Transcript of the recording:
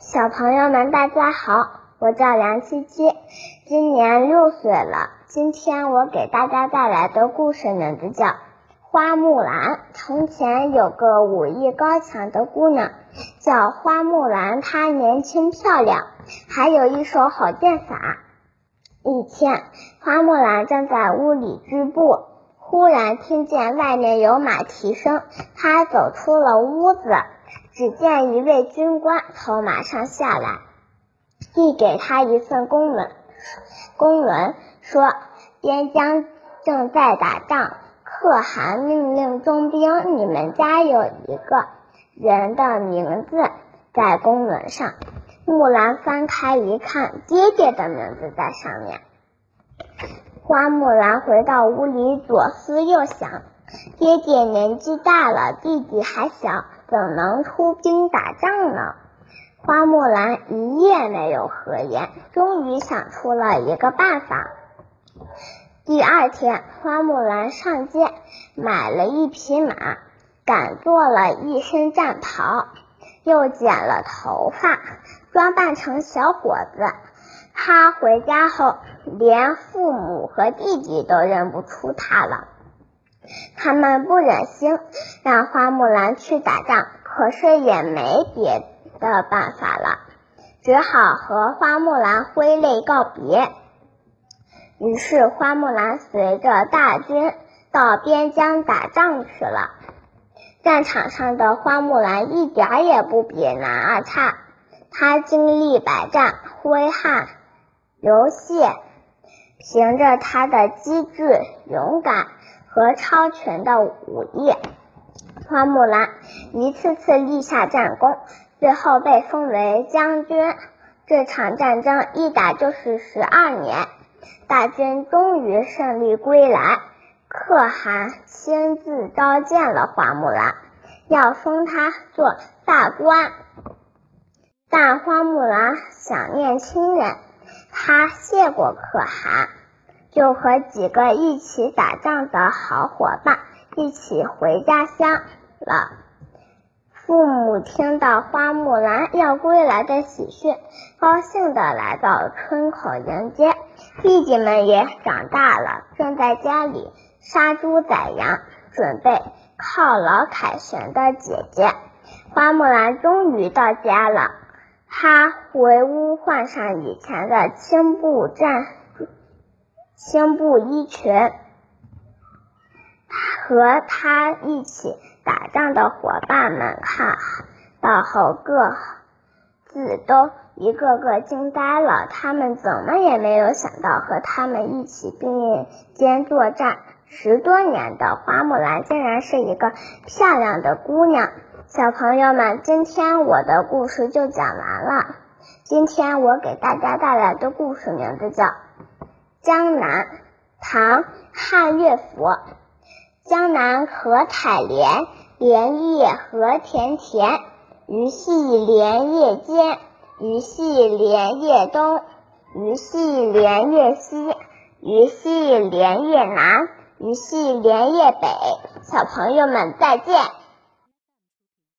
小朋友们，大家好，我叫梁七七，今年六岁了。今天我给大家带来的故事名字叫《花木兰》。从前有个武艺高强的姑娘，叫花木兰。她年轻漂亮，还有一手好剑法。一天，花木兰正在屋里织布，忽然听见外面有马蹄声。她走出了屋子。只见一位军官从马上下来，递给他一份公文，公文说边疆正在打仗，可汗命令中兵。你们家有一个人的名字在公文上。木兰翻开一看，爹爹的名字在上面。花木兰回到屋里，左思右想，爹爹年纪大了，弟弟还小。怎能出兵打仗呢？花木兰一夜没有合眼，终于想出了一个办法。第二天，花木兰上街买了一匹马，赶做了一身战袍，又剪了头发，装扮成小伙子。她回家后，连父母和弟弟都认不出她了。他们不忍心让花木兰去打仗，可是也没别的办法了，只好和花木兰挥泪告别。于是，花木兰随着大军到边疆打仗去了。战场上的花木兰一点也不比男儿差，她经历百战，挥汗流血，凭着她的机智勇敢。和超群的武艺，花木兰一次次立下战功，最后被封为将军。这场战争一打就是十二年，大军终于胜利归来。可汗亲自召见了花木兰，要封她做大官。但花木兰想念亲人，她谢过可汗。就和几个一起打仗的好伙伴一起回家乡了。父母听到花木兰要归来的喜讯，高兴的来到村口迎接。弟弟们也长大了，正在家里杀猪宰羊，准备犒劳凯旋的姐姐。花木兰终于到家了，她回屋换上以前的青布战。青布衣裙，和他一起打仗的伙伴们看到后，各自都一个个惊呆了。他们怎么也没有想到，和他们一起并肩作战十多年的花木兰，竟然是一个漂亮的姑娘。小朋友们，今天我的故事就讲完了。今天我给大家带来的故事名字叫。江南，唐·汉乐府。江南可采莲，莲叶何田田。鱼戏莲叶间，鱼戏莲叶东。鱼戏莲叶西，鱼戏莲叶南。鱼戏莲叶北。小朋友们再见。